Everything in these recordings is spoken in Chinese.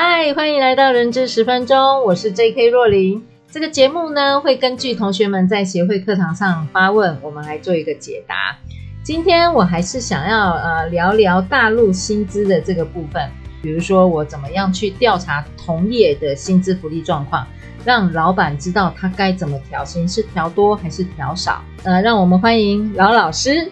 嗨，欢迎来到人资十分钟，我是 J.K. 若琳。这个节目呢，会根据同学们在协会课堂上发问，我们来做一个解答。今天我还是想要呃聊聊大陆薪资的这个部分，比如说我怎么样去调查同业的薪资福利状况，让老板知道他该怎么调薪，是调多还是调少？呃，让我们欢迎饶老师。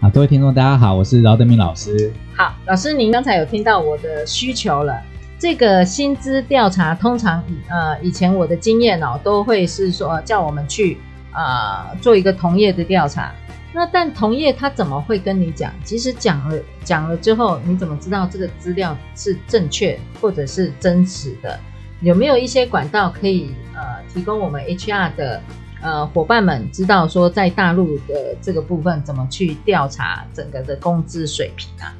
好，各位听众大家好，我是饶德明老师。好，老师您刚才有听到我的需求了。这个薪资调查通常呃以前我的经验哦，都会是说叫我们去啊、做一个同业的调查。那但同业他怎么会跟你讲？即使讲了讲了之后，你怎么知道这个资料是正确或者是真实的？有没有一些管道可以呃提供我们 HR 的呃伙伴们知道说在大陆的这个部分怎么去调查整个的工资水平啊？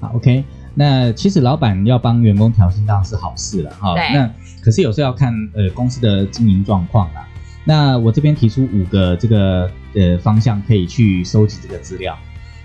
好，OK。那其实老板要帮员工调薪当然是好事了哈。那可是有时候要看呃公司的经营状况啦。那我这边提出五个这个呃方向可以去收集这个资料。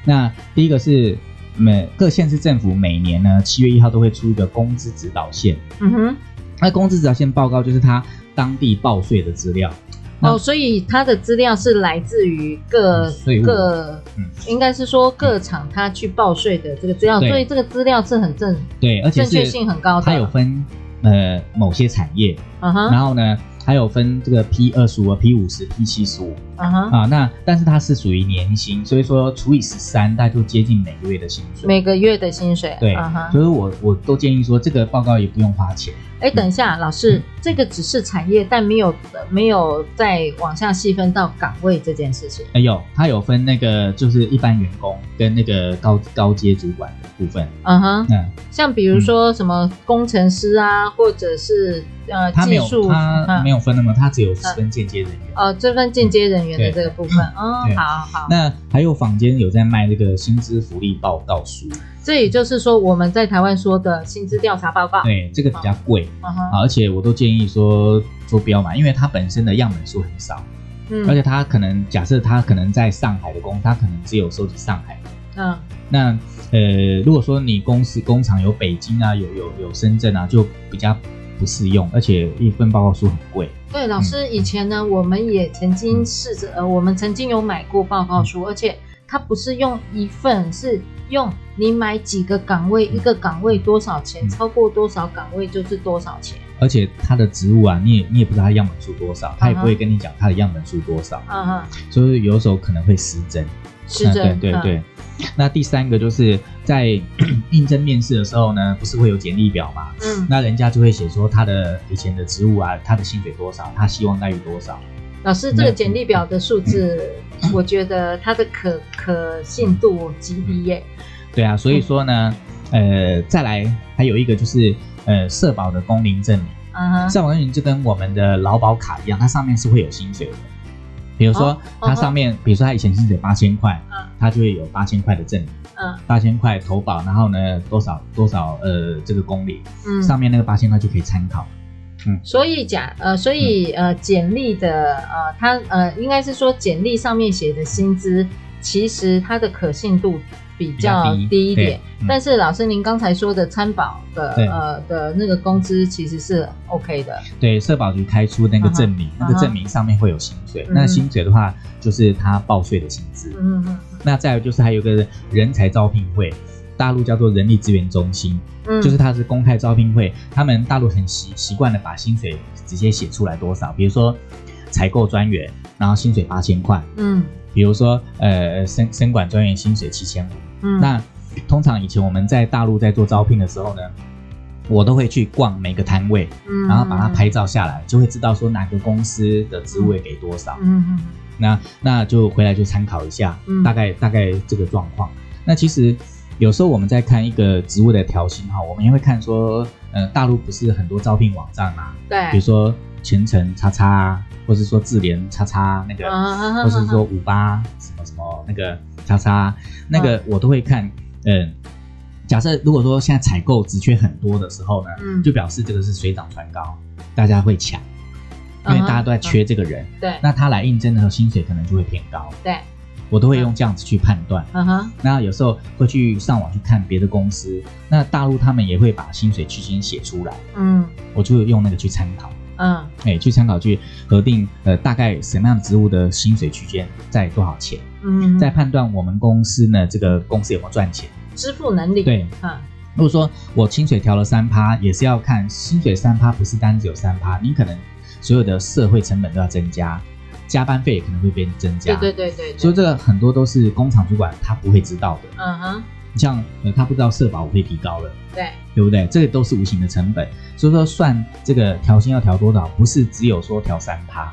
那第一个是每各县市政府每年呢七月一号都会出一个工资指导线。嗯哼。那工资指导线报告就是他当地报税的资料。哦，所以它的资料是来自于各各，嗯，应该是说各厂他去报税的这个资料，所以这个资料是很正，对，而且正确性很高的。它有分呃某些产业，嗯哼，然后呢。还有分这个 P 二十五、P 五十、P 七十五啊，那但是它是属于年薪，所以说除以十三，大概就接近每个月的薪水。每个月的薪水，对，啊、哈所以我我都建议说，这个报告也不用花钱。哎，等一下，老师，嗯、这个只是产业，但没有没有再往下细分到岗位这件事情。哎有，它有分那个就是一般员工跟那个高高阶主管的部分。嗯哼，嗯，像比如说什么工程师啊，嗯、或者是。呃，他没有，技术他没有分那么，他只有分间接人员。哦，这份间接人员的这个部分，哦，好好。那还有坊间有在卖这个薪资福利报告书，这也就是说我们在台湾说的薪资调查报告。对，这个比较贵，而且我都建议说做标嘛，因为它本身的样本数很少，嗯，而且它可能假设它可能在上海的工，它可能只有收集上海，嗯，那呃，如果说你公司工厂有北京啊，有有有深圳啊，就比较。不适用，而且一份报告书很贵。对，老师以前呢，我们也曾经试着，呃，我们曾经有买过报告书，而且它不是用一份，是用你买几个岗位，一个岗位多少钱，超过多少岗位就是多少钱。而且它的职务啊，你也你也不知道它样本数多少，他也不会跟你讲它的样本数多少。嗯嗯，所以有时候可能会失真。失真，对对对。那第三个就是在 应征面试的时候呢，不是会有简历表吗？嗯，那人家就会写说他的以前的职务啊，他的薪水多少，他希望待遇多少。老师，这个简历表的数字，嗯、我觉得它的可可信度极低耶。对啊，所以说呢，呃，再来还有一个就是呃，社保的工龄证明。嗯哼，社保证明就跟我们的劳保卡一样，它上面是会有薪水的。比如说，它上面，哦、比如说他以前薪水八千块，嗯，他就会有八千块的证明，嗯，八千块投保，然后呢，多少多少呃这个公里，嗯，上面那个八千块就可以参考，嗯，所以假呃，所以呃简历的呃，他呃应该是说简历上面写的薪资，其实它的可信度。比较低一点，但是老师您刚才说的参保的呃的那个工资其实是 OK 的。对，社保局开出那个证明，那个证明上面会有薪水。那薪水的话，就是他报税的薪资。嗯嗯。那再有就是还有个人才招聘会，大陆叫做人力资源中心，嗯就是它是公开招聘会，他们大陆很习习惯的把薪水直接写出来多少，比如说采购专员，然后薪水八千块。嗯。比如说呃，生生管专员薪水七千五。嗯，那通常以前我们在大陆在做招聘的时候呢，我都会去逛每个摊位，嗯，然后把它拍照下来，就会知道说哪个公司的职位给多少，嗯嗯，那那就回来就参考一下，嗯、大概大概这个状况。那其实有时候我们在看一个职务的调薪哈，我们也会看说，呃，大陆不是很多招聘网站嘛？对，比如说前程叉叉，或是说智联叉叉那个，啊、或是说五八什么什么那个叉叉，那个我都会看。嗯、呃，假设如果说现在采购职缺很多的时候呢，嗯，就表示这个是水涨船高，大家会抢，因为大家都在缺这个人。对、嗯，那他来应征的时候，薪水可能就会偏高。对。我都会用这样子去判断，嗯哼，那有时候会去上网去看别的公司，那大陆他们也会把薪水区间写出来，嗯，我就用那个去参考，嗯，哎、欸，去参考去核定，呃，大概什么样的职务的薪水区间在多少钱，嗯，再判断我们公司呢，这个公司有没有赚钱，支付能力，对，嗯，如果说我薪水调了三趴，也是要看薪水三趴，不是单只有三趴，你可能所有的社会成本都要增加。加班费也可能会变增加，对对对对，所以这个很多都是工厂主管他不会知道的。嗯哼，像呃他不知道社保我会提高了，对，对不对？这个都是无形的成本。所以说算这个调薪要调多少，不是只有说调三趴，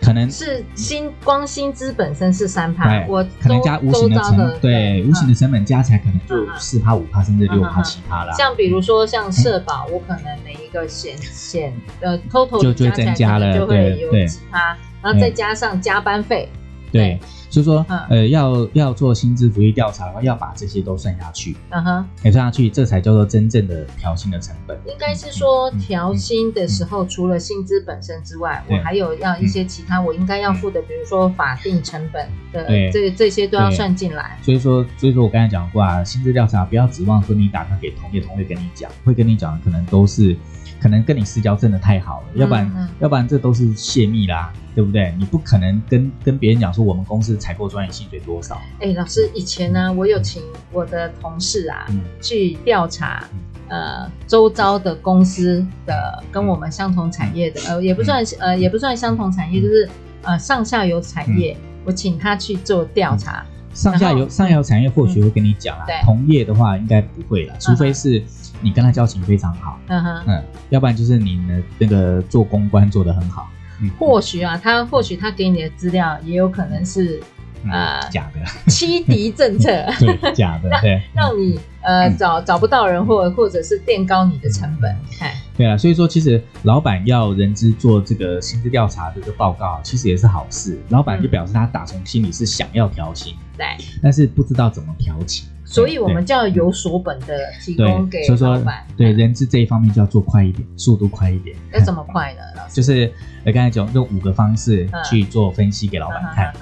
可能是薪光薪资本身是三趴，我可能加无形的成本，对，无形的成本加起来可能就四趴、五趴甚至六趴、七趴啦。像比如说像社保，我可能每一个险险呃 total 就就增加了，就会有几趴。然后再加上加班费，对，所以说，呃，要要做薪资福利调查的话，要把这些都算下去，嗯哼，也算下去，这才叫做真正的调薪的成本。应该是说，调薪的时候，除了薪资本身之外，我还有要一些其他我应该要付的，比如说法定成本的，这这些都要算进来。所以说，所以说我刚才讲过啊，薪资调查不要指望说你打算给同业，同业跟你讲，会跟你讲的可能都是。可能跟你私交真的太好了，要不然，嗯嗯、要不然这都是泄密啦，对不对？你不可能跟跟别人讲说我们公司采购专员薪水多少。哎，老师，以前呢，我有请我的同事啊、嗯、去调查，呃，周遭的公司的跟我们相同产业的，呃，也不算、嗯、呃，也不算相同产业，就是呃上下游产业，嗯、我请他去做调查。嗯。上下游上游产业或许会跟你讲啊，嗯、同业的话应该不会啦，除非是你跟他交情非常好，嗯哼，嗯，要不然就是你的那个做公关做得很好，嗯，或许啊，他或许他给你的资料也有可能是。呃，假的，欺敌政策，对，假的，对，让你呃找找不到人，或或者是垫高你的成本，哎，对啊，所以说其实老板要人资做这个薪资调查这个报告，其实也是好事，老板就表示他打从心里是想要调薪，对，但是不知道怎么调起，所以我们就要有所本的提供给老板，对，人资这一方面就要做快一点，速度快一点，要怎么快呢？老师，就是我刚才讲用五个方式去做分析给老板看。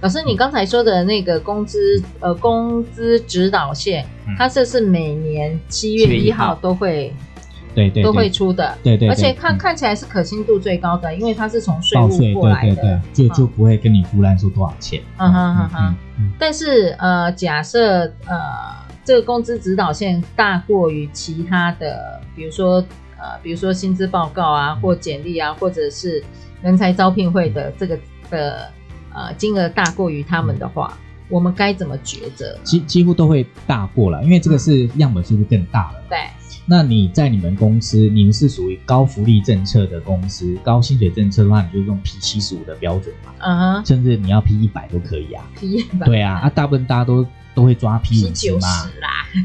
老师，你刚才说的那个工资，呃，工资指导线，它这是每年七月一号都会，对对，都会出的，对对，而且看看起来是可信度最高的，因为它是从税务过来的，就就不会跟你胡乱说多少钱。嗯哼哼哼。但是呃，假设呃，这个工资指导线大过于其他的，比如说呃，比如说薪资报告啊，或简历啊，或者是人才招聘会的这个的。呃，金额大过于他们的话，嗯、我们该怎么抉择？几几乎都会大过了，因为这个是样本数是更大了。对，那你在你们公司，你们是属于高福利政策的公司，高薪水政策的话，你就用 P 七十五的标准嘛。嗯哼，甚至你要 P 一百都可以啊。P 一百。对啊，啊，大部分大家都都会抓 P 五十嘛。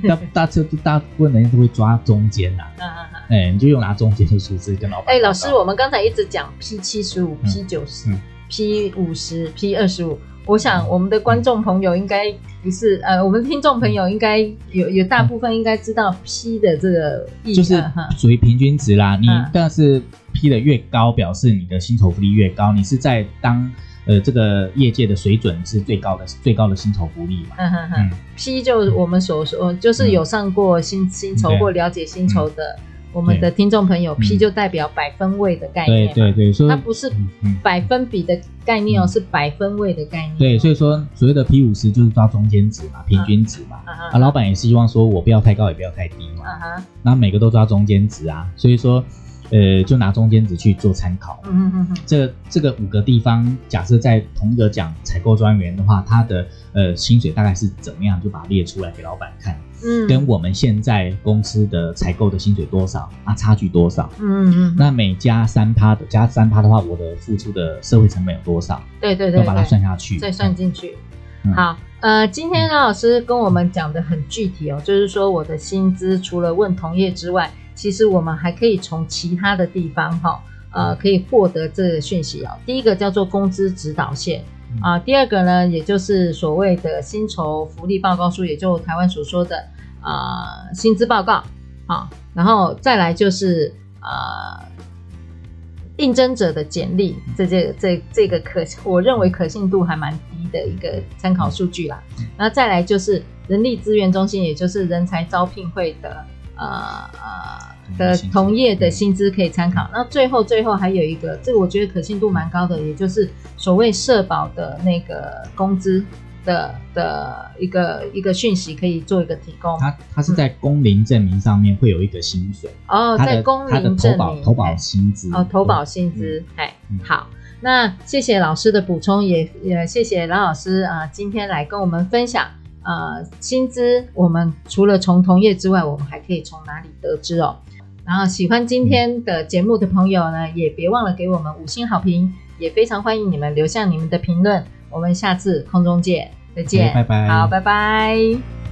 大大车大部分人都会抓中间呐。嗯嗯嗯。哎，你就用拿中间的数字跟老板。哎，老师，我们刚才一直讲 P 七十五、P 九十。P 五十，P 二十五。我想我们的观众朋友应该不是，呃，我们听众朋友应该有有大部分应该知道 P 的这个意思，就是属于平均值啦。你但是 P 的越高，表示你的薪酬福利越高，你是在当呃这个业界的水准是最高的最高的薪酬福利嘛。嗯哼哼，P 就我们所说，就是有上过薪薪酬或了解薪酬的。我们的听众朋友，P 就代表百分位的概念，对对对，它不是百分比的概念哦，是百分位的概念。对，所以说所谓的 P 五十就是抓中间值嘛，平均值嘛。啊，老板也希望说我不要太高，也不要太低嘛。啊哈，那每个都抓中间值啊。所以说，呃，就拿中间值去做参考。嗯嗯嗯。这这个五个地方，假设在同一个讲采购专员的话，他的呃薪水大概是怎么样，就把它列出来给老板看。嗯。跟我们现在公司的采购的薪水多少啊？差距多少？嗯嗯。那每加三趴的加三趴的话，我的付出的社会成本有多少？对对对。要把它算下去，再算进去。嗯、好，呃，今天老师跟我们讲的很具体哦，就是说我的薪资除了问同业之外。其实我们还可以从其他的地方哈，呃，可以获得这个讯息哦。第一个叫做工资指导线啊，第二个呢，也就是所谓的薪酬福利报告书，也就台湾所说的啊薪资报告啊，然后再来就是呃应征者的简历，这这这这个可我认为可信度还蛮低的一个参考数据啦。然后再来就是人力资源中心，也就是人才招聘会的。呃呃的同业的薪资可以参考，那最后最后还有一个，这个我觉得可信度蛮高的，也就是所谓社保的那个工资的的一个一个讯息，可以做一个提供。它它是在工龄证明上面会有一个薪水。哦，在工龄证明。投保薪资。哦，投保薪资哎，好，那谢谢老师的补充，也也谢谢蓝老师啊，今天来跟我们分享。呃，薪资我们除了从同业之外，我们还可以从哪里得知哦？然后喜欢今天的节目的朋友呢，也别忘了给我们五星好评，也非常欢迎你们留下你们的评论。我们下次空中见，再见，拜拜，好，拜拜。